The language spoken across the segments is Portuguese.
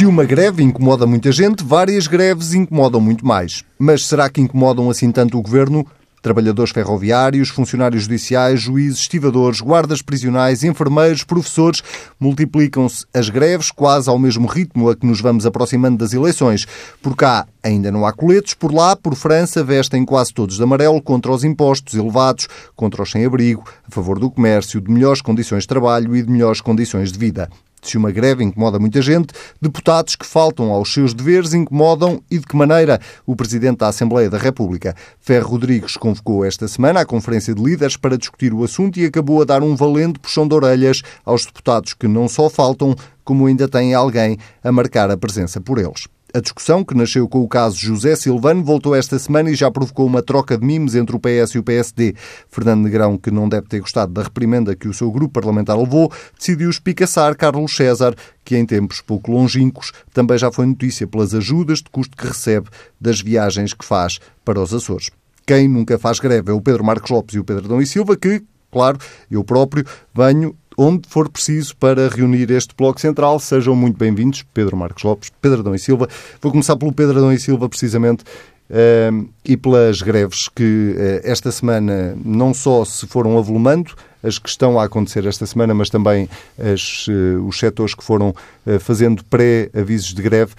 Se uma greve incomoda muita gente, várias greves incomodam muito mais. Mas será que incomodam assim tanto o governo? Trabalhadores ferroviários, funcionários judiciais, juízes, estivadores, guardas prisionais, enfermeiros, professores. Multiplicam-se as greves quase ao mesmo ritmo a que nos vamos aproximando das eleições. Por cá ainda não há coletes, por lá, por França, vestem quase todos de amarelo contra os impostos elevados, contra os sem-abrigo, a favor do comércio, de melhores condições de trabalho e de melhores condições de vida. Se uma greve incomoda muita gente, deputados que faltam aos seus deveres incomodam e de que maneira? O Presidente da Assembleia da República, Ferro Rodrigues, convocou esta semana a Conferência de Líderes para discutir o assunto e acabou a dar um valente puxão de orelhas aos deputados que não só faltam, como ainda têm alguém a marcar a presença por eles. A discussão, que nasceu com o caso José Silvano, voltou esta semana e já provocou uma troca de mimes entre o PS e o PSD. Fernando Negrão, que não deve ter gostado da reprimenda que o seu grupo parlamentar levou, decidiu espicaçar Carlos César, que em tempos pouco longínquos também já foi notícia pelas ajudas de custo que recebe das viagens que faz para os Açores. Quem nunca faz greve é o Pedro Marcos Lopes e o Pedro Dom e Silva, que, claro, eu próprio venho onde for preciso para reunir este Bloco Central. Sejam muito bem-vindos, Pedro Marcos Lopes, Pedro Adão e Silva. Vou começar pelo Pedro Adão e Silva, precisamente, uh, e pelas greves que uh, esta semana não só se foram avolumando, as que estão a acontecer esta semana, mas também as, uh, os setores que foram uh, fazendo pré-avisos de greve.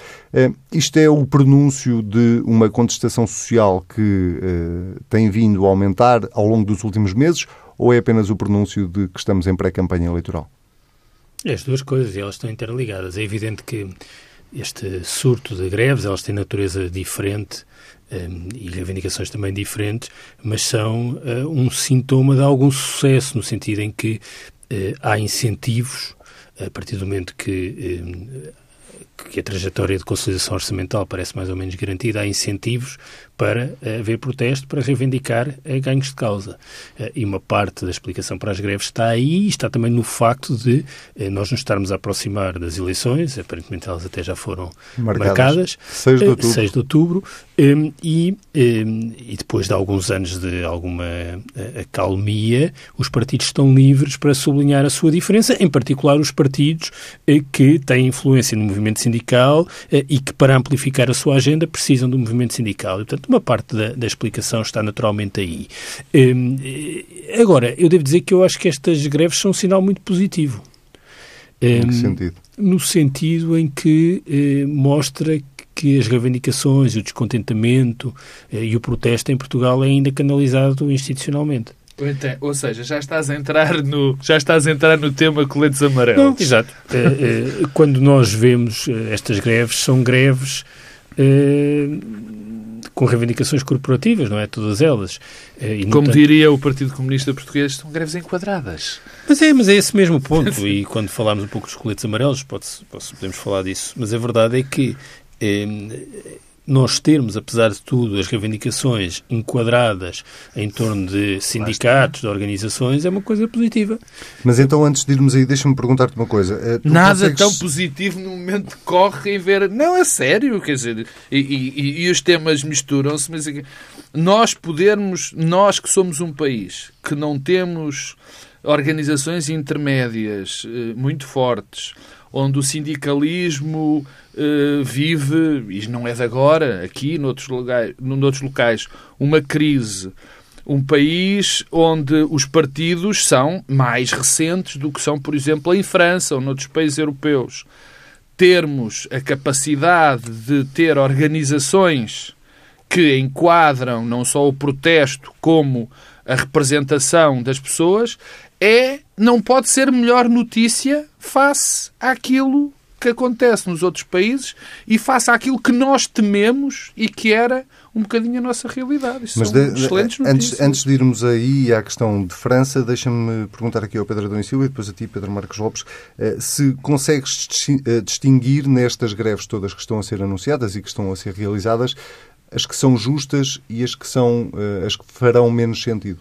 Isto é o pronúncio de uma contestação social que tem vindo a aumentar ao longo dos últimos meses ou é apenas o pronúncio de que estamos em pré-campanha eleitoral? As duas coisas, elas estão interligadas. É evidente que este surto de greves, elas têm natureza diferente um, e reivindicações também diferentes, mas são uh, um sintoma de algum sucesso, no sentido em que uh, há incentivos, a partir do momento que uh, que a trajetória de consolidação orçamental parece mais ou menos garantida, há incentivos para eh, haver protesto, para reivindicar eh, ganhos de causa. Eh, e uma parte da explicação para as greves está aí e está também no facto de nós nos estarmos a aproximar das eleições, aparentemente elas até já foram marcadas, marcadas 6 de outubro, 6 de outubro e, e depois de alguns anos de alguma acalmia, os partidos estão livres para sublinhar a sua diferença, em particular os partidos que têm influência no movimento sindical e que, para amplificar a sua agenda, precisam do movimento sindical. E, portanto, uma parte da, da explicação está naturalmente aí. Hum, agora, eu devo dizer que eu acho que estas greves são um sinal muito positivo. Em que hum, sentido? No sentido em que eh, mostra que as reivindicações, o descontentamento eh, e o protesto em Portugal é ainda canalizado institucionalmente. Então, ou seja, já estás a entrar no, já estás a entrar no tema coletes amarelos. Não, exato. Eh, quando nós vemos estas greves, são greves com reivindicações corporativas, não é? Todas elas. Eh, e, Como tanto... diria o Partido Comunista Português, são greves enquadradas. Mas é, mas é esse mesmo ponto. e quando falarmos um pouco dos coletes amarelos, pode, podemos falar disso. Mas a verdade é que eh, nós termos, apesar de tudo, as reivindicações enquadradas em torno de sindicatos, de organizações, é uma coisa positiva. Mas então, antes de irmos aí, deixa-me perguntar-te uma coisa. Eh, tu Nada consegues... tão positivo no momento que corre em ver. Não, é sério, quer dizer, e, e, e os temas misturam-se, mas nós podermos, nós que somos um país que não temos organizações intermédias eh, muito fortes, onde o sindicalismo uh, vive, e não é de agora, aqui, noutros, lugar, noutros locais, uma crise. Um país onde os partidos são mais recentes do que são, por exemplo, em França ou noutros países europeus. Termos a capacidade de ter organizações que enquadram não só o protesto como a representação das pessoas é não pode ser melhor notícia face àquilo que acontece nos outros países e face àquilo que nós tememos e que era um bocadinho a nossa realidade. Isso Mas são de, excelentes notícias. Antes, antes de irmos aí à questão de França, deixa-me perguntar aqui ao Pedro Adão e Silva e depois a ti, Pedro Marcos Lopes, eh, se consegues eh, distinguir nestas greves todas que estão a ser anunciadas e que estão a ser realizadas as que são justas e as que são eh, as que farão menos sentido.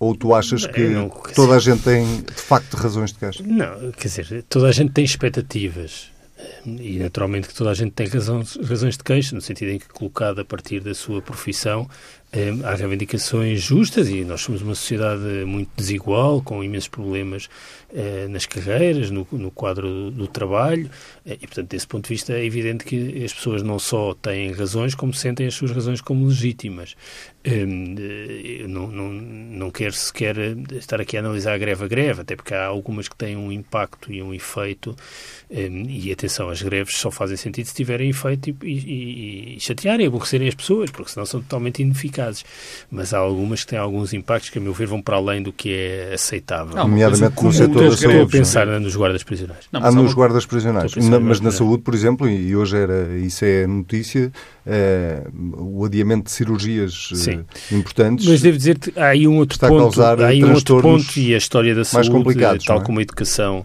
Ou tu achas que não, toda a gente tem, de facto, razões de queixa? Não, quer dizer, toda a gente tem expectativas. E naturalmente que toda a gente tem razões, razões de queixa, no sentido em que, colocado a partir da sua profissão, há reivindicações justas e nós somos uma sociedade muito desigual, com imensos problemas eh, nas carreiras, no, no quadro do, do trabalho, eh, e, portanto, desse ponto de vista, é evidente que as pessoas não só têm razões, como sentem as suas razões como legítimas. Eu não, não, não quero sequer estar aqui a analisar a greve a greve, até porque há algumas que têm um impacto e um efeito, e atenção, as greves só fazem sentido se tiverem efeito e, e, e chatearem, aborrecerem as pessoas, porque senão são totalmente ineficazes. Mas há algumas que têm alguns impactos que, a meu ver, vão para além do que é aceitável. Nomeadamente no setor da saúde. Estou a pensar nos guardas prisionais. Não, há nos guardas prisionais. Na, mas na saúde, por exemplo, e hoje era, isso é notícia, é, o adiamento de cirurgias eh, Sim. importantes. Mas devo dizer que há aí um outro ponto, há aí um outro ponto e a história da saúde, tal é? como a educação,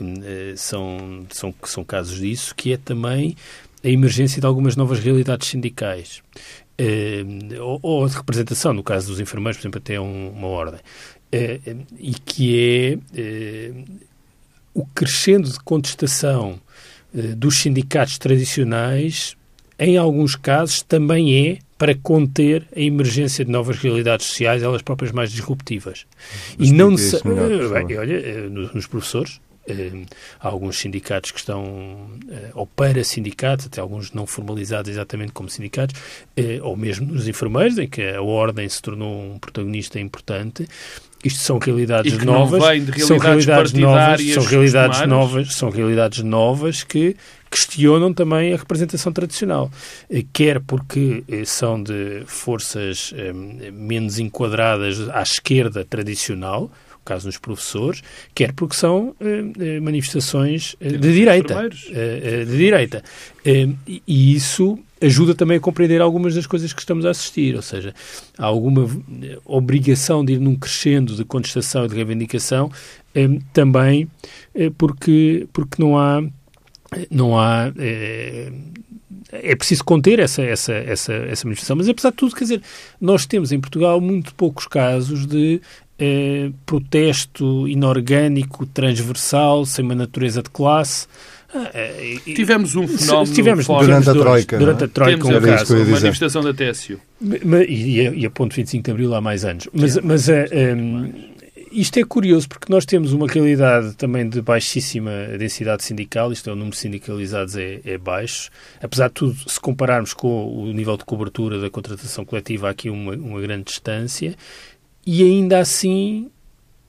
eh, são, são, são casos disso, que é também a emergência de algumas novas realidades sindicais. Uh, ou, ou, de representação, no caso dos enfermeiros, por exemplo, até um, uma ordem. Uh, e que é o crescendo de contestação dos sindicatos tradicionais, em alguns casos, também é para conter a emergência de novas realidades sociais, elas próprias mais disruptivas. Mas e não olha, nos professores, há alguns sindicatos que estão, eh, ou para sindicatos, até alguns não formalizados exatamente como sindicatos, eh, ou mesmo nos enfermeiros, em que a ordem se tornou um protagonista importante. Isto são realidades novas, realidades são realidades novas, são realidades novas, são realidades novas que questionam também a representação tradicional, eh, quer porque são de forças menos enquadradas à esquerda tradicional, caso nos professores, quer porque são eh, eh manifestações eh, de direita. Eh, de direita. e isso ajuda também a compreender algumas das coisas que estamos a assistir, ou seja, há alguma obrigação de ir num crescendo de contestação e de reivindicação, também porque, porque não há não há é preciso conter essa, essa, essa, essa manifestação. Mas, apesar de tudo, quer dizer, nós temos em Portugal muito poucos casos de eh, protesto inorgânico, transversal, sem uma natureza de classe. Ah, eh, tivemos um fenómeno tivemos, durante a Troika. Durante a Troika, um caso, uma manifestação da TSU. E, e, a ponto 25 de Abril há mais anos. Mas, mas uh, um, isto é curioso porque nós temos uma realidade também de baixíssima densidade sindical, isto é, o número de sindicalizados é, é, baixo. Apesar de tudo, se compararmos com o nível de cobertura da contratação coletiva, há aqui uma, uma grande distância e ainda assim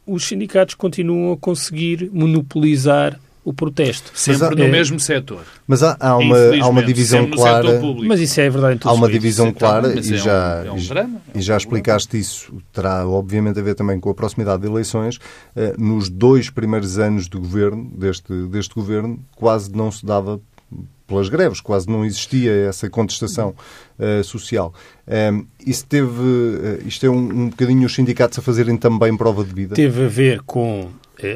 os sindicatos continuam a conseguir monopolizar o protesto. Sempre há, no é, mesmo setor. Mas há, há uma, há uma divisão clara. Mas isso é verdade em todos Há uma divisão clara e, é já, um, é um drama, e já explicaste isso. Terá obviamente a ver também com a proximidade de eleições. Uh, nos dois primeiros anos do governo, deste, deste governo, quase não se dava pelas greves, quase não existia essa contestação uh, social. Um, ehm, isso teve, uh, isto é um, um bocadinho os sindicatos a fazerem também prova de vida? Teve a ver com uh,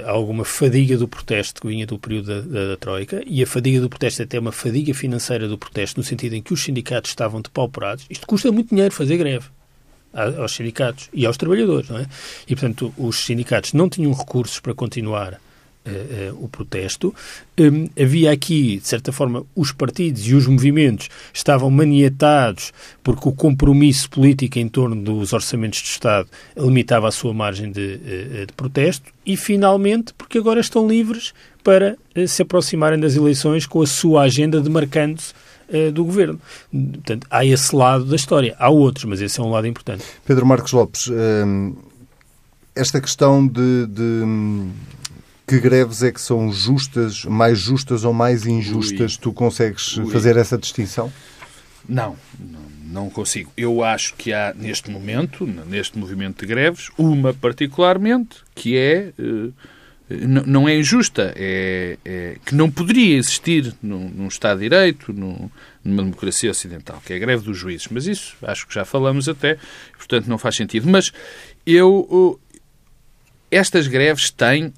alguma fadiga do protesto que vinha do período da, da, da, Troika e a fadiga do protesto é até uma fadiga financeira do protesto no sentido em que os sindicatos estavam depauperados. Isto custa muito dinheiro fazer greve aos sindicatos e aos trabalhadores, não é? E, portanto, os sindicatos não tinham recursos para continuar uh, uh, o protesto. Um, havia aqui, de certa forma, os partidos e os movimentos estavam maniatados porque o compromisso político em torno dos orçamentos de Estado limitava a sua margem de, uh, de protesto e, finalmente, porque agora estão livres para se aproximarem das eleições com a sua agenda demarcando-se do governo. Portanto, há esse lado da história. Há outros, mas esse é um lado importante. Pedro Marcos Lopes, esta questão de, de que greves é que são justas, mais justas ou mais injustas? Ui. Tu consegues Ui. fazer essa distinção? Não, não, consigo. Eu acho que há, neste momento, neste movimento de greves, uma particularmente que é. Uh, não é injusta, é, é, que não poderia existir num, num Estado de Direito, num, numa democracia ocidental, que é a greve dos juízes. Mas isso acho que já falamos até, portanto não faz sentido. Mas eu. Estas greves têm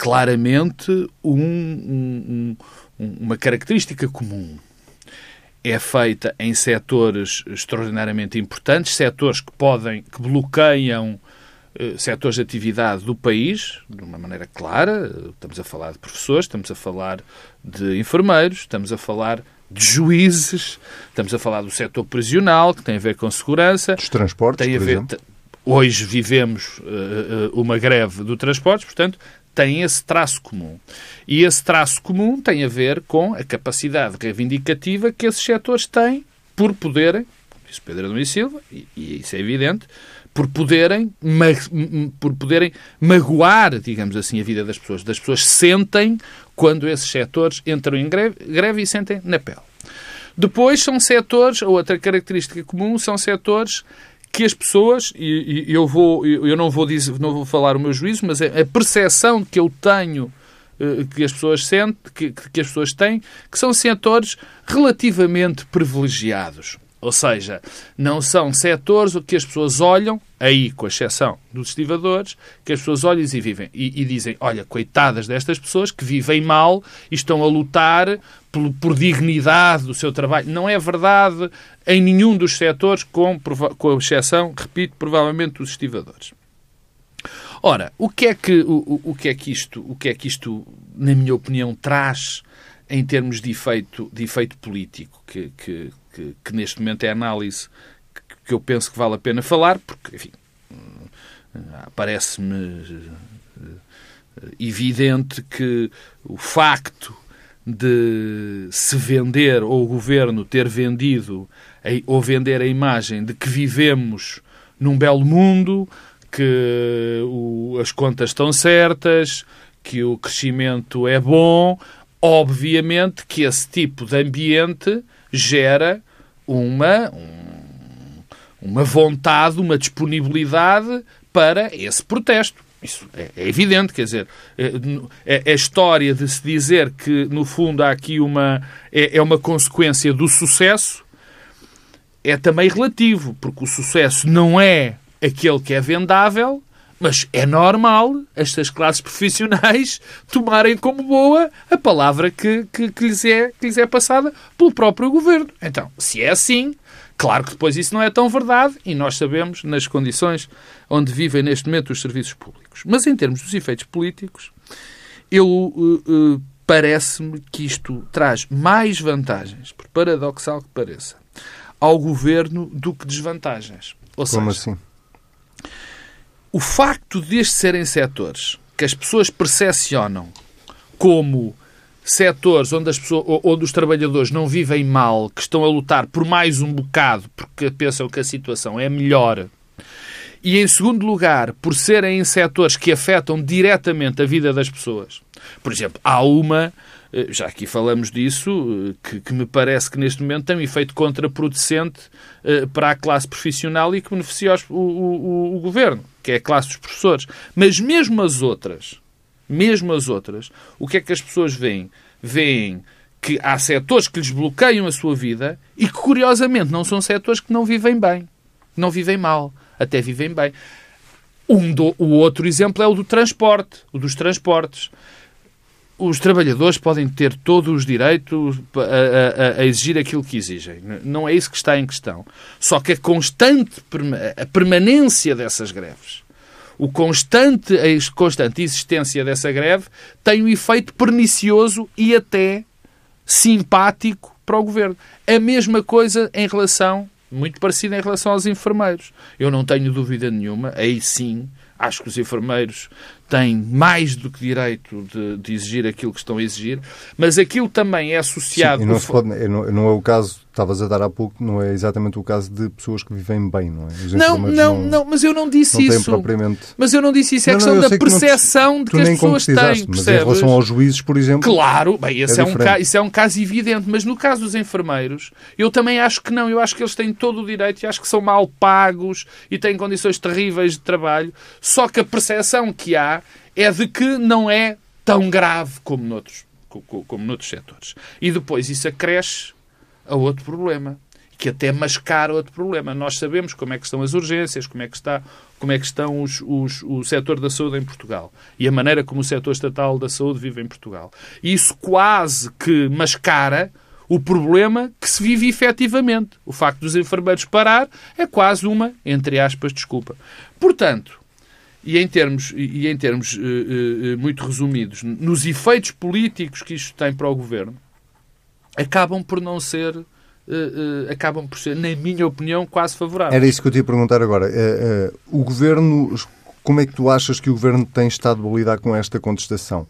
claramente um, um, uma característica comum. É feita em setores extraordinariamente importantes, setores que podem, que bloqueiam eh, setores de atividade do país, de uma maneira clara. Estamos a falar de professores, estamos a falar de enfermeiros, estamos a falar de juízes, estamos a falar do setor prisional, que tem a ver com segurança. Dos transportes, tem a ver, Hoje vivemos uh, uma greve do transporte, portanto, tem esse traço comum. E esse traço comum tem a ver com a capacidade reivindicativa que esses setores têm por poderem, disse Pedro Adão e Silva, e, e isso é evidente, por poderem, por poderem magoar, digamos assim, a vida das pessoas. Das pessoas sentem quando esses setores entram em greve, greve e sentem na pele. Depois são setores, outra característica comum, são setores que as pessoas, e, e eu, vou, eu não, vou dizer, não vou falar o meu juízo, mas é a percepção que eu tenho eh, que as pessoas sentem, que, que as pessoas têm, que são setores relativamente privilegiados. Ou seja, não são setores que as pessoas olham, aí com exceção dos estivadores, que as pessoas olham e vivem e, e, dizem, olha, coitadas destas pessoas que vivem mal e estão a lutar por, por, dignidade do seu trabalho. Não é verdade em nenhum dos setores, com, com exceção, repito, provavelmente dos estivadores. Ora, o que é que, o, o, que é que isto, o que é que isto, na minha opinião, traz em termos de efeito, de efeito político, que, que, que, que neste momento é análise que, que eu penso que vale a pena falar, porque, enfim, parece-me eh, evidente que o facto de se vender, ou o governo ter vendido, ou vender a imagem de que vivemos num belo mundo, que as contas estão certas, que o crescimento é bom, obviamente que esse tipo de ambiente gera uma, um, uma vontade, uma disponibilidade para esse protesto. Isso é, é evidente, quer dizer, é, é, a história de se dizer que, no fundo, há aqui uma. é, é uma consequência do sucesso, é também relativo, porque o sucesso não é aquele que é vendável, mas é normal estas classes profissionais tomarem como boa a palavra que, que, que, lhes é, que lhes é passada pelo próprio governo. Então, se é assim, claro que depois isso não é tão verdade e nós sabemos nas condições onde vivem neste momento os serviços públicos. Mas em termos dos efeitos políticos, eu uh, uh, parece-me que isto traz mais vantagens, por paradoxal que pareça, ao governo do que desvantagens. Ou Como seja, assim? O facto destes serem setores que as pessoas percepcionam como setores onde, as pessoas, onde os trabalhadores não vivem mal, que estão a lutar por mais um bocado porque pensam que a situação é melhor, e em segundo lugar, por serem em setores que afetam diretamente a vida das pessoas. Por exemplo, há uma já aqui falamos disso, eh, que, que, me parece que neste momento tem um efeito contraproducente uh, para a classe profissional e que beneficia o, o, o, governo, que é a classe dos professores. Mas mesmo as outras, mesmo as outras, o que é que as pessoas veem? Veem que há setores que lhes bloqueiam a sua vida e que, curiosamente, não são setores que não vivem bem, não vivem mal, até vivem bem. Um do, o outro exemplo é o do transporte, o dos transportes os trabalhadores podem ter todos os direitos a, a, a, exigir aquilo que exigem. Não é isso que está em questão. Só que a constante a permanência dessas greves, o constante, a constante existência dessa greve tem um efeito pernicioso e até simpático para o governo. A mesma coisa em relação, muito parecida em relação aos enfermeiros. Eu não tenho dúvida nenhuma, aí sim, acho que os enfermeiros têm mais do que direito de, de, exigir aquilo que estão a exigir, mas aquilo também é associado... Sim, não, pode, não, não, é o caso, estavas a dar há pouco, não é exatamente o caso de pessoas que vivem bem, não é? Os não, não, não, não, mas eu não disse não isso. Propriamente... Mas eu não disse isso, é a questão da percepção não, de que as pessoas têm, Mas percebes? em relação aos juízes, por exemplo... Claro, bem, esse é, é um caso, isso é um caso evidente, mas no caso dos enfermeiros, eu também acho que não, eu acho que eles têm todo o direito e acho que são mal pagos e têm condições terríveis de trabalho, só que a percepção que há é de que não é tão grave como noutros, como noutros setores. E depois isso acresce a outro problema, que até mascara outro problema. Nós sabemos como é que estão as urgências, como é que está, como é que estão os, os, o setor da saúde em Portugal e a maneira como o setor estatal da saúde vive em Portugal. Isso quase que mascara o problema que se vive efetivamente. O facto dos enfermeiros parar é quase uma, entre aspas, desculpa. Portanto, e em termos, e em termos uh, uh, muito resumidos, nos efeitos políticos que isto tem para o governo, acabam por não ser, uh, acabam por ser, na minha opinião, quase favoráveis. Era isso que eu te ia perguntar agora. O governo, como é que tu achas que o governo tem estado a lidar com esta contestação?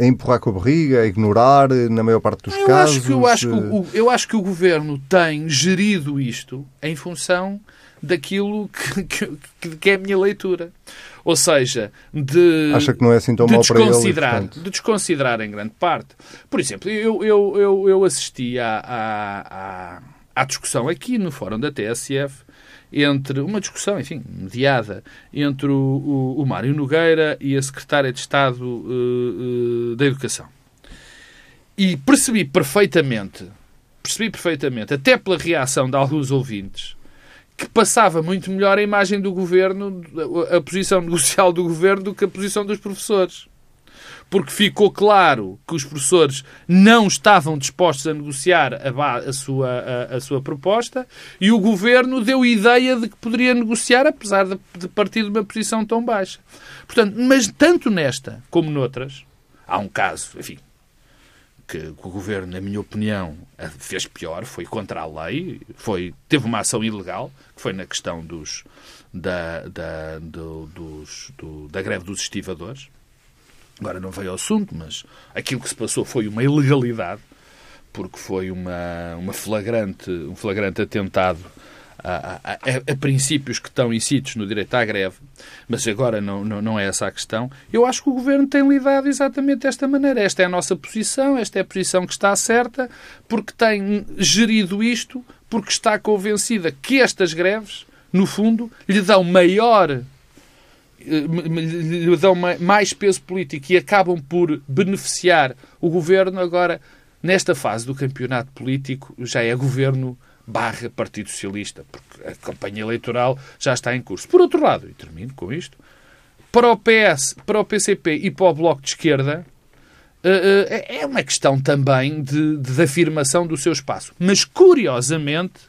a empurrar com a barriga, a ignorar, na maior parte dos eu casos? Acho que, eu, acho que o, eu acho que o governo tem gerido isto em função daquilo que, que, que é a minha leitura. Ou seja, de, Acha que não é assim tão de mal desconsiderar, para ele, portanto... de desconsiderar em grande parte. Por exemplo, eu, eu, eu, eu assisti à, à, à discussão aqui no fórum da TSF entre uma discussão, enfim, mediada entre o, o, o Mário Nogueira e a Secretária de Estado uh, uh, da Educação. E percebi perfeitamente, percebi perfeitamente, até pela reação de alguns ouvintes, que passava muito melhor a imagem do governo, a posição negocial do governo, do que a posição dos professores. Porque ficou claro que os professores não estavam dispostos a negociar a, a sua, a, a, sua proposta e o governo deu ideia de que poderia negociar, apesar de, de partir de uma posição tão baixa. Portanto, mas tanto nesta como noutras, há um caso, enfim, que o governo, na minha opinião, fez pior, foi contra a lei, foi, teve uma ação ilegal, que foi na questão dos, da, da, do, dos, do, da greve dos estivadores. Agora não veio ao assunto, mas aquilo que se passou foi uma ilegalidade, porque foi uma, uma flagrante, um flagrante atentado a, a, a, princípios que estão inscritos no direito à greve, mas agora não, não, não, é essa a questão. Eu acho que o Governo tem lidado exatamente desta maneira. Esta é a nossa posição, esta é a posição que está certa, porque tem gerido isto, porque está convencida que estas greves, no fundo, lhe dão maior eh, lhe dão mais peso político e acabam por beneficiar o governo agora nesta fase do campeonato político já é governo barra Partido Socialista, porque a campanha eleitoral já está em curso. Por outro lado, e termino com isto, para o PS, para o PCP e para o Bloco de Esquerda, eh, eh, é uma questão também de, de afirmação do seu espaço. Mas, curiosamente,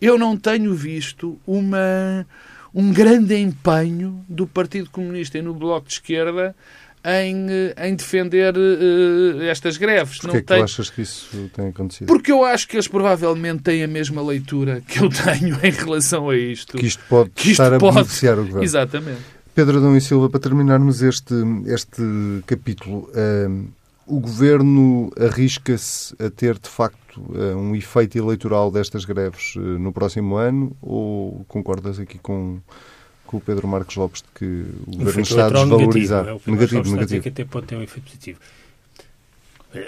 eu não tenho visto uma, um grande empenho do Partido Comunista e no Bloco de Esquerda em, em defender uh, estas greves. Porquê não é que tem... tu achas que isso tem acontecido? Porque eu acho que eles provavelmente têm a mesma leitura que eu tenho em relação a isto. Que isto pode que isto estar pode... a beneficiar o governo. Exatamente. Pedro Adão e Silva, para terminarmos este, este capítulo, uh, o governo arrisca-se a ter, de facto, uh, um efeito eleitoral destas greves no próximo ano ou concordas aqui com com o Pedro Marcos Lopes de que o governo está a desvalorizar. Negativo, é? negativo, negativo. Que até pode ter um efeito positivo.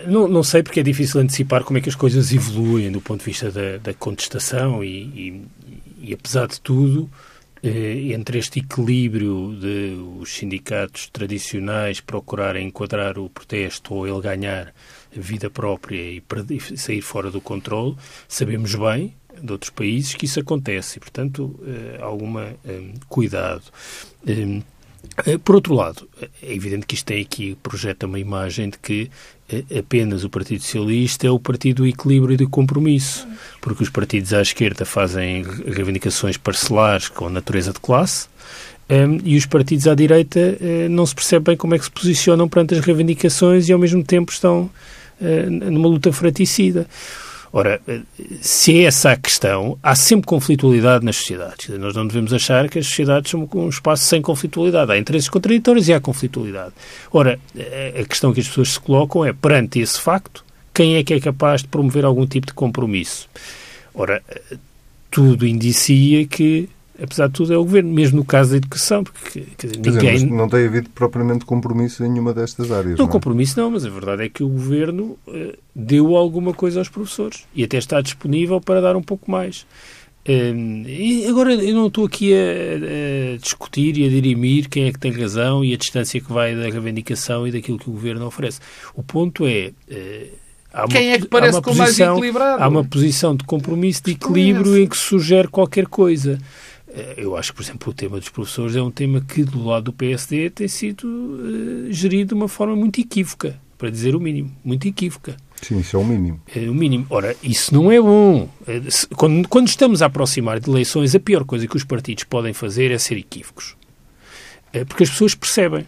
Não, não, sei porque é difícil antecipar como é que as coisas evoluem do ponto de vista da, da contestação e, e, e, apesar de tudo, eh, entre este equilíbrio de os sindicatos tradicionais procurarem enquadrar o protesto ou ele ganhar vida própria e, e sair fora do controle, sabemos bem de outros países que isso acontece e, portanto, eh, alguma eh, cuidado. Eh, por outro lado, é evidente que isto tem aqui, projeta uma imagem de que apenas o Partido Socialista é o partido do equilíbrio e do compromisso, porque os partidos à esquerda fazem reivindicações parcelares com natureza de classe, e os partidos à direita não se percebe bem como é que se posicionam perante as reivindicações e ao mesmo tempo estão numa luta fraticida. Ora, se é essa a questão, há sempre conflitualidade nas sociedades. Nós não devemos achar que as sociedades são um espaço sem conflitualidade. Há interesses contraditórios e há conflitualidade. Ora, a questão que as pessoas se colocam é, perante esse facto, quem é que é capaz de promover algum tipo de compromisso? Ora, tudo indicia que apesar de tudo, é o governo, mesmo no caso da educação, porque dizer, ninguém... Dizer, não tem havido propriamente compromisso em nenhuma destas áreas. Não, não é? compromisso não, mas a verdade é que o governo uh, deu alguma coisa aos professores e até está disponível para dar um pouco mais. Uh, e agora eu não estou aqui a, a, discutir e a dirimir quem é que tem razão e a distância que vai da reivindicação e daquilo que o governo oferece. O ponto é. Uh, Há uma, Quem é que parece com mais equilibrado? Há uma posição de compromisso, de equilíbrio em que sugere qualquer coisa. Eh, eu acho que, por exemplo, o tema dos professores é um tema que, do lado do PSD, tem sido uh, gerido de uma forma muito equívoca, para dizer o mínimo, muito equívoca. Sim, isso é o mínimo. É o mínimo. Ora, isso não é bom. Eh, quando, quando estamos a aproximar de eleições, a pior coisa que os partidos podem fazer é ser equívocos. Porque as pessoas percebem.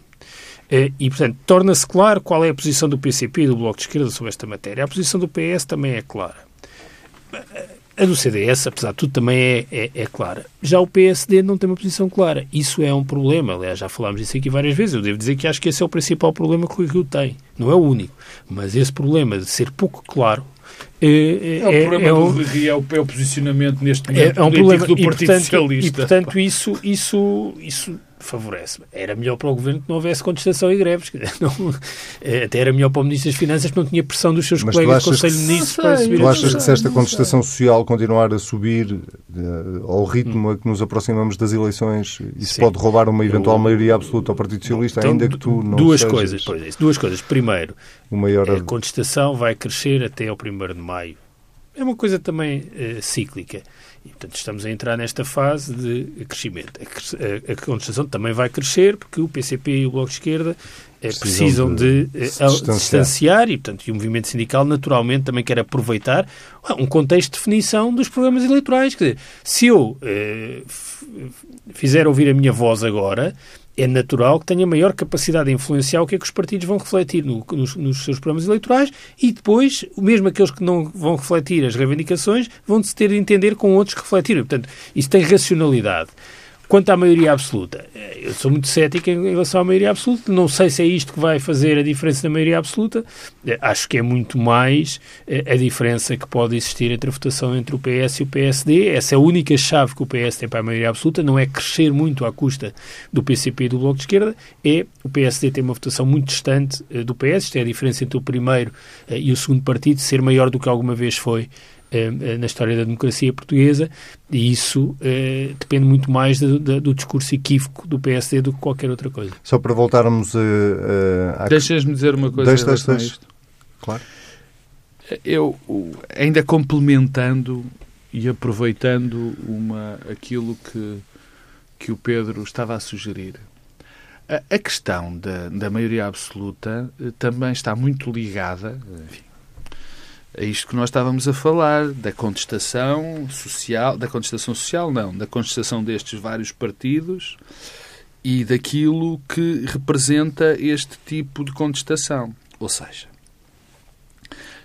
E, portanto, torna-se claro qual é a posição do PCP e do Bloco de Esquerda sobre esta matéria. A posição do PS também é clara. A do CDS, apesar de tudo, também é, é, é, clara. Já o PSD não tem uma posição clara. Isso é um problema. Aliás, já falámos disso aqui várias vezes. Eu devo dizer que acho que esse é o principal problema que o Rio tem. Não é o único. Mas esse problema de ser pouco claro é, é, é, o problema é, do Rui, é o, é o posicionamento neste momento é, um problema, do Partido e, portanto, Socialista. E, portanto, isso, isso, isso favorece. Era melhor para o governo que não houvesse contestação e greves. Não, eh, até era melhor para o Ministro das Finanças que não tinha pressão dos seus Mas colegas do Conselho de Ministros para subir. Tu achas que se esta contestação social continuar a subir uh, ao ritmo a que nos aproximamos das eleições, isso Sim. pode roubar uma eventual Eu, maioria absoluta ao Partido Socialista, então, ainda que tu não Duas sejas... coisas, pois é, duas coisas. Primeiro, o maior... a contestação vai crescer até ao 1 de maio. É uma coisa também uh, cíclica. E, portanto, estamos a entrar nesta fase de crescimento. A, a, a contestação também vai crescer, porque o PCP e o Bloco de Esquerda é, precisam de, de se distanciar. distanciar. e, portanto, e o movimento sindical naturalmente também quer aproveitar um contexto de definição dos programas eleitorais. Quer dizer, se eu eh, fizer ouvir a minha voz agora, é natural que tenha maior capacidade de influenciar o que é que os partidos vão refletir no, nos, nos, seus programas eleitorais e depois, mesmo aqueles que não vão refletir as reivindicações, vão-se ter de entender com outros que refletiram. Portanto, isso tem racionalidade. Quanto à maioria absoluta, eh, eu sou muito cético em relação à maioria absoluta. Não sei se é isto que vai fazer a diferença na maioria absoluta. Eh, acho que é muito mais eh, a diferença que pode existir entre a votação entre o PS e o PSD. Essa é a única chave que o PS tem para a maioria absoluta. Não é crescer muito à custa do PCP e do Bloco de Esquerda. É o PSD ter uma votação muito distante do PS. Isto é a diferença entre o primeiro e o segundo partido ser maior do que alguma vez foi eh, eh, na história da democracia portuguesa e isso eh, depende muito mais do, do, do, discurso equívoco do PSD do que qualquer outra coisa. Só para voltarmos a... a... Deixas-me dizer uma coisa deixa, deixa, deixa. Claro. Eu, ainda complementando e aproveitando uma, aquilo que, que o Pedro estava a sugerir, a, a questão da, da maioria absoluta também está muito ligada, enfim, é isto que nós estávamos a falar, da contestação social, da contestação social não, da contestação destes vários partidos e daquilo que representa este tipo de contestação. Ou seja,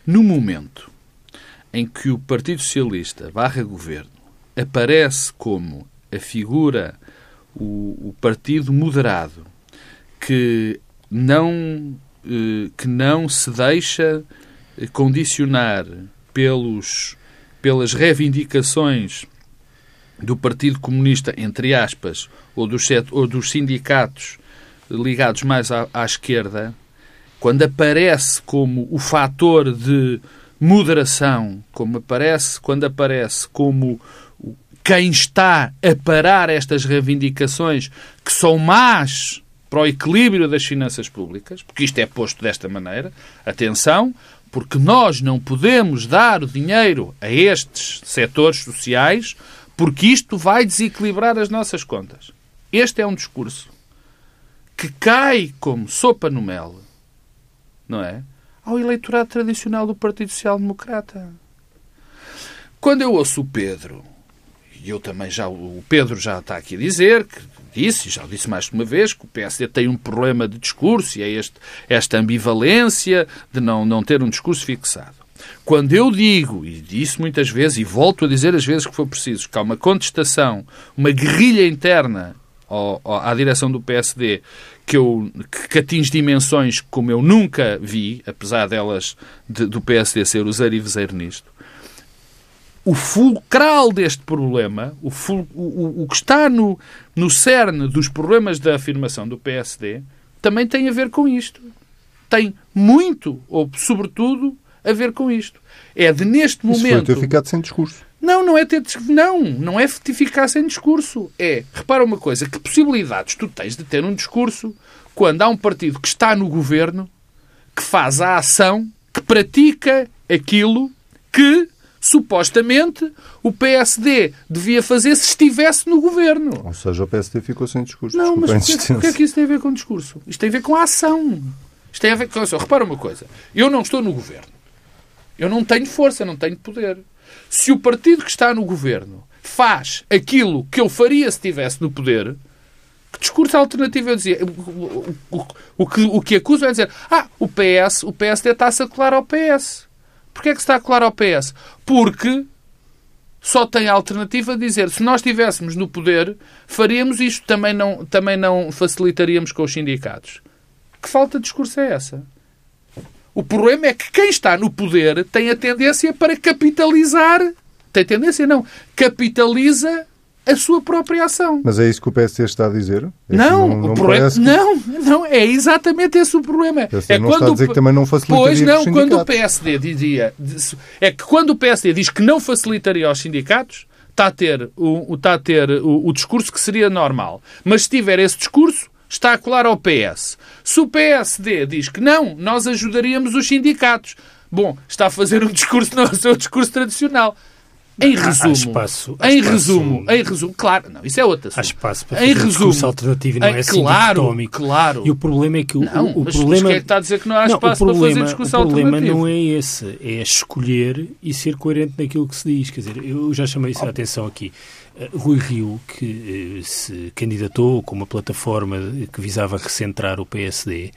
no momento em que o Partido Socialista barra governo aparece como a figura, o, o partido moderado, que não, eh, que não se deixa condicionar pelos, pelas reivindicações do Partido Comunista, entre aspas, ou dos, ou dos sindicatos ligados mais à, à esquerda, quando aparece como o fator de moderação, como aparece, quando aparece como quem está a parar estas reivindicações que são más para o equilíbrio das finanças públicas, porque isto é posto desta maneira, atenção, porque nós não podemos dar o dinheiro a estes setores sociais porque isto vai desequilibrar as nossas contas. Este é um discurso que cai como sopa no mel, não é? Ao eleitorado tradicional do Partido Social Democrata. Quando eu ouço o Pedro, e eu também já, o Pedro já está aqui a dizer que disse, e já disse mais de uma vez, que o PSD tem um problema de discurso e é este, esta ambivalência de não, não ter um discurso fixado. Quando eu digo, e disse muitas vezes, e volto a dizer as vezes que for preciso, que há uma contestação, uma guerrilha interna ao, ao, à direção do PSD que, eu, que atinge dimensões como eu nunca vi, apesar delas de, do PSD ser usar e vezer nisto, o fulcral deste problema, o, ful, o, o, que está no, no cerne dos problemas da afirmação do PSD, também tem a ver com isto. Tem muito, ou sobretudo, a ver com isto. É de neste Isso momento. Foi ter ficado sem discurso. Não, não é ter não, não é ficar sem discurso. É, repara uma coisa, que possibilidades tu tens de ter um discurso quando há um partido que está no governo, que faz a ação, que pratica aquilo que supostamente o PSD devia fazer se estivesse no governo. Ou seja, o PSD ficou sem discurso. Não, mas o que, é que isso tem a ver com discurso? Isto tem a ver com a ação. Isto tem a ver com. Repara uma coisa. Eu não estou no governo. Eu não tenho força, não tenho poder. Se o partido que está no governo faz aquilo que eu faria se estivesse no poder, Que discurso alternativo eu dizia? O, o, o, que, o que acuso é dizer ah, o PS, o PSD está-se a colar ao PS. Porquê é que se está a colar ao PS? Porque só tem a alternativa de dizer se nós estivéssemos no poder, faríamos isto, também não, também não facilitaríamos com os sindicatos. Que falta de discurso é essa? O problema é que quem está no poder tem a tendência para capitalizar. Tem tendência, não. Capitaliza a sua própria ação. Mas é isso que o PSD está a dizer? É não, não, não, o problema, que... não, não, é exatamente esse o problema. É não quando está a dizer que também não facilitaria Pois não, quando o PSD dizia... É que quando o PSD diz que não facilitaria aos sindicatos, está a ter o, está a ter o, o discurso que seria normal. Mas se tiver esse discurso, está a colar ao PS. Se o PSD diz que não, nós ajudaríamos os sindicatos. Bom, está a fazer um discurso, não é o seu discurso tradicional. Em resumo, há espaço, há em espaço, resumo, em resumo, claro, não, isso é outra. Há espaço para fazer em resumo, discurso alternativo, não é assim claro, claro. E o problema é que o, não, o, o mas problema que é que está a dizer que não há não, espaço problema, para fazer discurso alternativo. O problema não é esse, é escolher e ser coerente naquilo que se diz. Quer dizer, eu já chamei isso a atenção aqui. Uh, Rui Rio, que uh, se candidatou com uma plataforma que visava recentrar o PSD,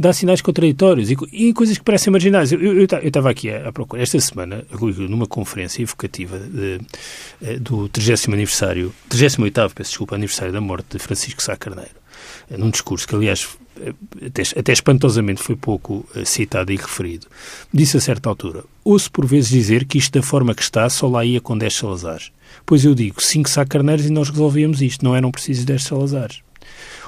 dá sinais contraditórios e, e, coisas que parecem marginais. Eu estava aqui à, procura, esta semana, numa conferência evocativa de, de, eh, do 30 aniversário, 38 peço desculpa, aniversário da morte de Francisco Sá Carneiro, eh, num discurso que, aliás, eh, até, até espantosamente foi pouco citado e referido, disse a certa altura, ouço por vezes dizer que isto da forma que está só lá ia com 10 Salazares. Pois eu digo, 5 Sá Carneiros e nós resolvíamos isto, não eram precisos 10 Salazares.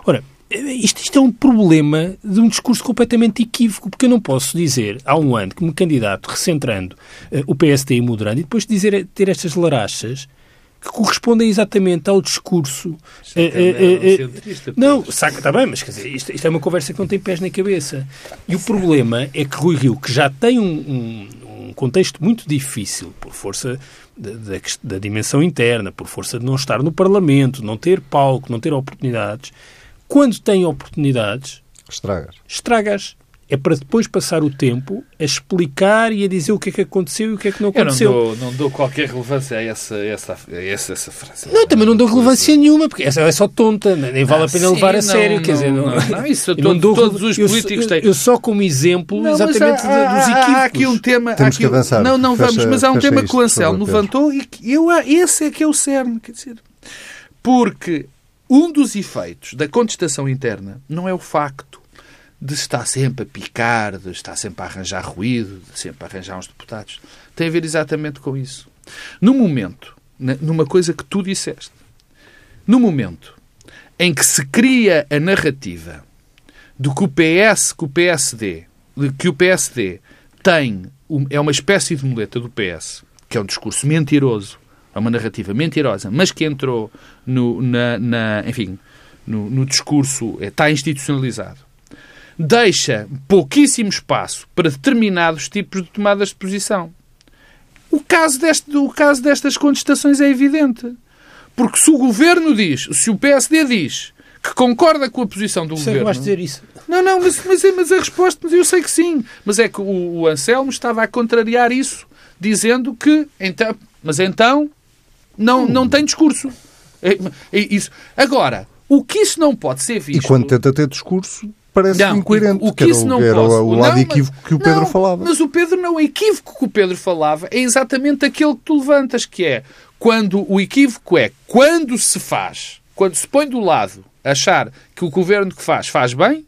Ora, isto, isto, é um problema de um discurso completamente equívoco, porque eu não posso dizer há um ano que me candidato recentrando uh, o PSD e moderando e depois dizer, ter estas larachas que correspondem exatamente ao discurso. Uh, uh, não, saca, está bem, mas quer dizer, isto, isto, é uma conversa que não tem pés nem cabeça. E o problema é que Rui Rio, que já tem um, um, um contexto muito difícil por força da, da, da dimensão interna, por força de não estar no Parlamento, não ter palco, não ter oportunidades quando tem oportunidades, estragas. Estragas. É para depois passar o tempo a explicar e a dizer o que é que aconteceu e o que é que não aconteceu. Eu não dou, não dou qualquer relevância a essa, essa, essa, essa frase. Não, também não dou relevância nenhuma, porque essa é só tonta, nem vale ah, a pena sim, levar a sério. Não, quer dizer, não, não, não isso todo, dou, todos os políticos têm. Eu só como exemplo não, exatamente há, dos equívocos. Há aqui um tema. Temos aqui, que avançar. Não, não fecha, vamos, mas há um tema que o Anselmo levantou e que eu, esse é que é o cerne. Quer dizer, porque um dos efeitos da contestação interna não é o facto de estar sempre a picar, de estar sempre a arranjar ruído, de sempre a arranjar uns deputados. Tem a ver exatamente com isso. No momento, numa coisa que tu disseste, no momento em que se cria a narrativa do que o PS, que o PSD, que o PSD tem, é uma espécie de muleta do PS, que é um discurso mentiroso, é uma narrativa mentirosa, mas que entrou no, na, na enfim, no, no discurso, é, está institucionalizado, deixa pouquíssimo espaço para determinados tipos de tomadas de posição. O caso, deste, o caso destas contestações é evidente. Porque se o governo diz, se o PSD diz que concorda com a posição do sei governo. Vais dizer isso. Não, não, mas, mas, mas a resposta, mas eu sei que sim. Mas é que o, o Anselmo estava a contrariar isso, dizendo que então, mas então não, não tem discurso. É, é isso. Agora, o que isso não pode ser visto... E quando tenta ter discurso, parece não, incoerente. O que, isso não era posso, o lado não, equívoco que o Pedro não, falava. Mas o Pedro não, o equívoco que o Pedro falava é exatamente aquele que tu levantas, que é quando o equívoco é quando se faz, quando se põe do lado achar que o governo que faz faz bem,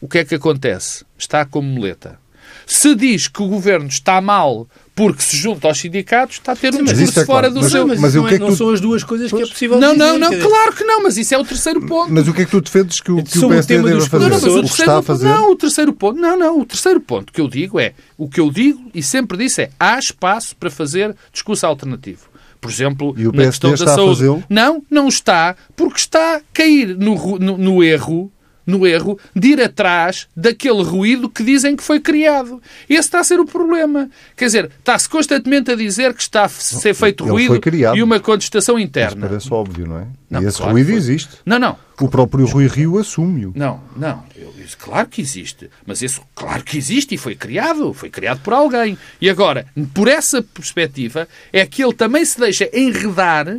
o que é que acontece? Está como muleta. Se diz que o governo está mal porque se junta aos sindicatos, está a ter um discurso é fora claro. do mas, seu. Mas, mas não, é, é não são as duas coisas pois? que é possível Não, dizer, não, não, claro que não, mas isso é o terceiro ponto. Mas o que é que tu defendes que o, que o PSD deve fazer? Não, não, o, o que está a fazer? Não, o terceiro ponto, não, não, o terceiro ponto que eu digo é, o que eu digo e sempre disse é, há espaço para fazer discurso alternativo. Por exemplo, e o na questão da saúde. Não, não está, porque está a cair no, no, no erro no erro de ir atrás daquele ruído que dizem que foi criado. Esse está a ser o problema. Quer dizer, está-se constantemente a dizer que está a ser feito ruído e uma contestação interna. Isso parece óbvio, não é? Não, e esse claro ruído existe. Não, não. O próprio Rui Rio assume-o. Não, não. Eu, isso, claro que existe. Mas isso, claro que existe e foi criado. Foi criado por alguém. E agora, por essa perspectiva, é que ele também se deixa enredar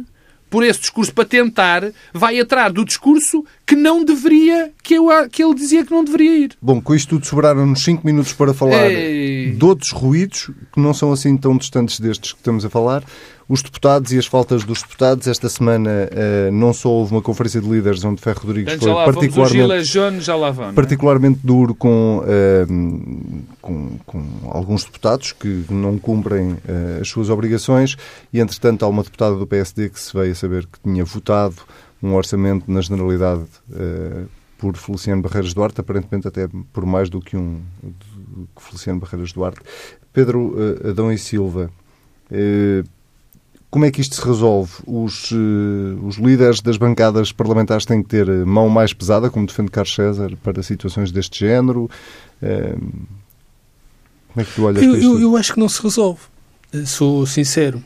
por esse discurso para tentar, vai atrás do discurso que não deveria, que, eu, que ele dizia que não deveria ir. Bom, com isto tudo sobraram-nos 5 minutos para falar Ei. de outros ruídos que não são assim tão distantes destes que estamos a falar. Os deputados e as faltas dos deputados. Esta semana uh, não só houve uma conferência de líderes onde Ferro Rodrigues Portanto, foi particularmente, Jones, lá vão, é? particularmente duro com, uh, com, com, alguns deputados que não cumprem uh, as suas obrigações e, entretanto, há uma deputada do PSD que se veio a saber que tinha votado um orçamento na generalidade por Feliciano Barreiras Duarte, aparentemente até por mais do que um do Feliciano Barreiras Duarte. Pedro Adão e Silva, como é que isto se resolve? Os, uh, os líderes das bancadas parlamentares têm que ter mão mais pesada, como defende Carlos César, para situações deste género? Uh, como é que tu olhas eu, para isto? Eu, eu acho que não se resolve. Eh, sou sincero.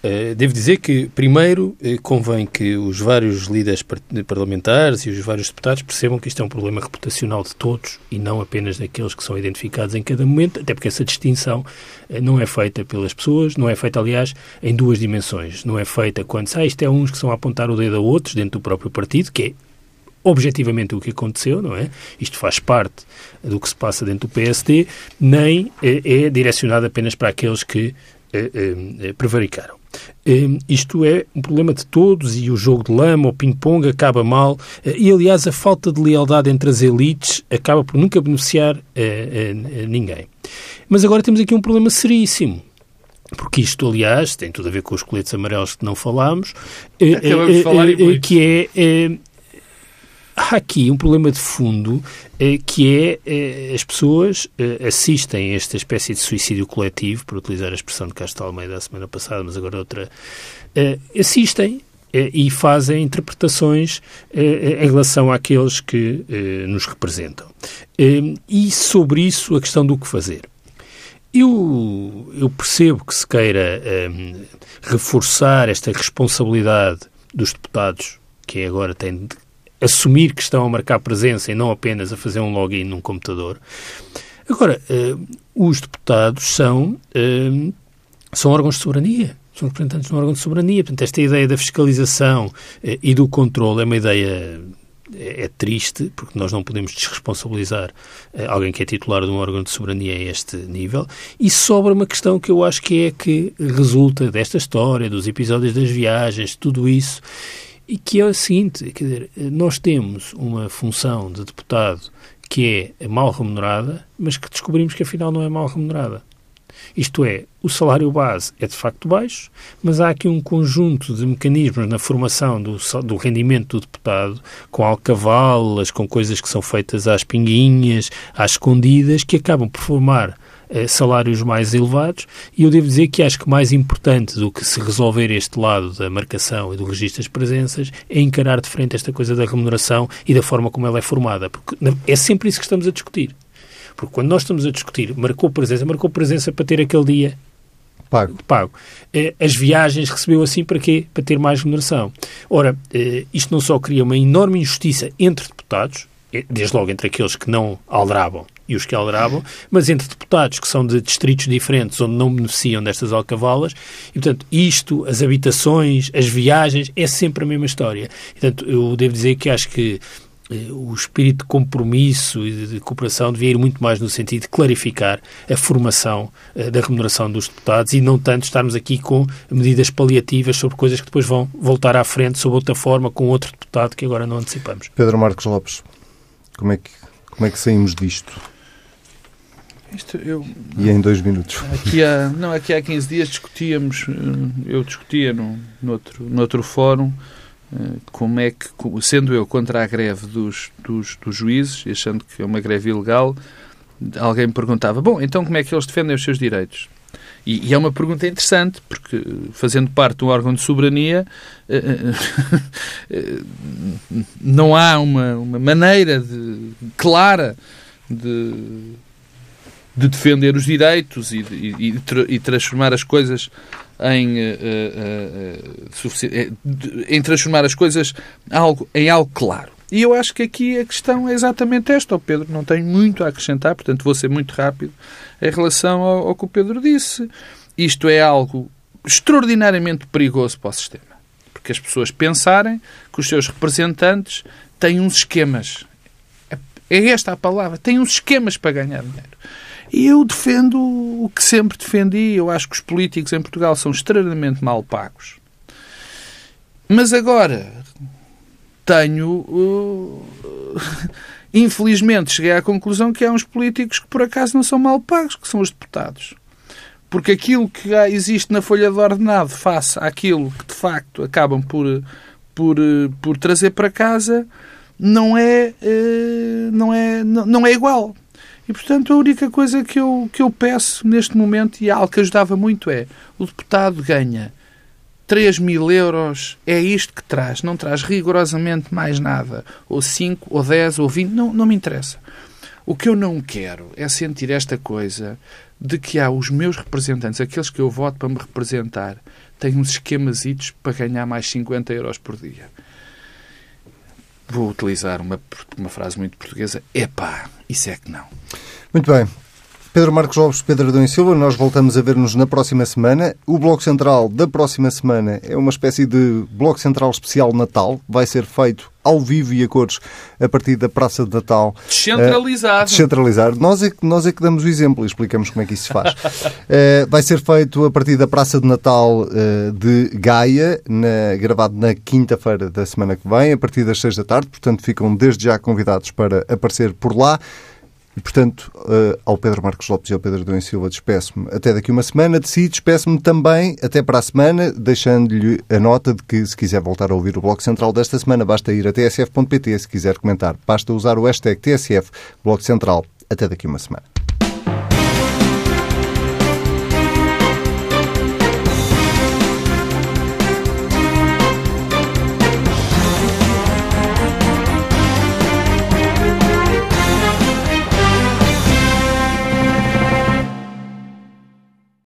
Eh, devo dizer que, primeiro, eh, convém que os vários líderes parlamentares e os vários deputados percebam que isto é um problema reputacional de todos e não apenas daqueles que são identificados em cada momento, até porque essa distinção eh, não é feita pelas pessoas, não é feita, aliás, em duas dimensões. Não é feita quando ah, isto é uns que são a apontar o dedo a outros dentro do próprio partido, que é objetivamente o que aconteceu, não é? Isto faz parte do que se passa dentro do PSD, nem é, direcionado apenas para aqueles que prevaricaram. Hum, isto é um problema de todos e o jogo de lama, o ping-pong, acaba mal. Eh, e, aliás, a falta de lealdade entre as elites acaba por nunca beneficiar eh, eh, ninguém. Mas agora temos aqui um problema seríssimo. Porque isto, aliás, tem tudo a ver com os coletes amarelos que não falámos, que é há aqui um problema de fundo eh, que é eh, as pessoas eh, assistem a esta espécie de suicídio coletivo, por utilizar a expressão de Castro Almeida da semana passada, mas agora outra, assistem e fazem interpretações em relação àqueles que nos representam. E sobre isso a questão do que fazer. Eu, eu percebo que se queira reforçar esta responsabilidade dos deputados, que agora têm de assumir que estão a marcar presença e não apenas a fazer um login num computador. Agora, uh, os deputados são, uh, são órgãos de soberania, são representantes de um órgão de soberania. Portanto, esta ideia da fiscalização uh, e do controle é uma ideia é, é triste, porque nós não podemos desresponsabilizar alguém que é titular de um órgão de soberania a este nível. E sobra uma questão que eu acho que é que resulta desta história, dos episódios das viagens, tudo isso, e que é o seguinte, quer dizer, nós temos uma função de deputado que é mal remunerada, mas que descobrimos que afinal não é mal remunerada. Isto é, o salário base é de facto baixo, mas há aqui um conjunto de mecanismos na formação do, do rendimento do deputado, com alcavalas, com coisas que são feitas às pinguinhas, às escondidas, que acabam por formar salários mais elevados e eu devo dizer que acho que mais importante do que se resolver este lado da marcação e do registro das presenças é encarar de frente esta coisa da remuneração e da forma como ela é formada, porque é sempre isso que estamos a discutir. Porque quando nós estamos a discutir, marcou presença, marcou presença para ter aquele dia pago. pago. Eh, as viagens recebeu assim para quê? Para ter mais remuneração. Ora, eh, isto não só cria uma enorme injustiça entre deputados, desde logo entre aqueles que não aldrabam e os que aldrabam, mas entre deputados que são de distritos diferentes onde não beneficiam destas alcavalas, e portanto isto, as habitações, as viagens, é sempre a mesma história. E, portanto, eu devo dizer que acho que eh, o espírito de compromisso e de cooperação devia ir muito mais no sentido de clarificar a formação eh, da remuneração dos deputados e não tanto estarmos aqui com medidas paliativas sobre coisas que depois vão voltar à frente sob outra forma com outro deputado que agora não antecipamos. Pedro Marcos Lopes, como é que, como é que saímos disto? Isto eu, e em dois minutos. Aqui há, não, aqui há 15 dias discutíamos, eh, eu discutia no, no, outro, no outro fórum eh, como é que, sendo eu contra a greve dos, dos, dos juízes, achando que é uma greve ilegal, alguém me perguntava, bom, então como é que eles defendem os seus direitos? E, e, é uma pergunta interessante, porque fazendo parte de um órgão de soberania, eh, não há uma, uma maneira de, clara de de defender os direitos e, e, e transformar as coisas em, uh, uh, uh, em transformar as coisas algo, em algo claro. E eu acho que aqui a questão é exatamente esta, oh Pedro. Não tenho muito a acrescentar, portanto vou ser muito rápido em relação ao, ao que o Pedro disse. Isto é algo extraordinariamente perigoso para o sistema que as pessoas pensarem que os seus representantes têm uns esquemas. É esta a palavra. Têm uns esquemas para ganhar dinheiro. E eu defendo o que sempre defendi. Eu acho que os políticos em Portugal são extremamente mal pagos. Mas agora tenho. Uh, infelizmente cheguei à conclusão que há uns políticos que por acaso não são mal pagos, que são os deputados. Porque aquilo que existe na folha de ordenado face àquilo que de facto acabam por, por, por trazer para casa não é, uh, não é, não é igual. E, portanto, a única coisa que eu, que eu peço neste momento, e algo que ajudava muito, é o deputado ganha 3 mil euros é isto que traz, não traz rigorosamente mais nada. Ou 5, ou 10, ou 20, não, não me interessa. O que eu não quero é sentir esta coisa de que há os meus representantes, aqueles que eu voto para me representar, têm uns esquemasitos para ganhar mais 50 euros por dia. Vou utilizar uma, uma frase muito portuguesa. Epá, isso é que não. Muito bem. Pedro Marcos Lopes, Pedro Adão e Silva, nós voltamos a ver-nos na próxima semana. O Bloco Central da próxima semana é uma espécie de Bloco Central especial Natal. Vai ser feito ao vivo e a cores a partir da Praça de Natal. Descentralizado. Uh. Nós é, que, nós é que damos o exemplo e explicamos como é que isso se faz. uh, vai ser feito a partir da Praça de Natal uh, de Gaia, na, gravado na quinta-feira da semana que vem, a partir das seis da tarde. Portanto, ficam desde já convidados para aparecer por lá. E, portanto, uh, ao Pedro Marcos Lopes e ao Pedro Dom Silva despeço-me até daqui uma semana. De si, despeço-me também até para a semana, deixando-lhe a nota de que, se quiser voltar a ouvir o Bloco Central desta semana, basta ir a tsf.pt. Se quiser comentar, basta usar o hashtag TSF Bloco Central. Até daqui uma semana.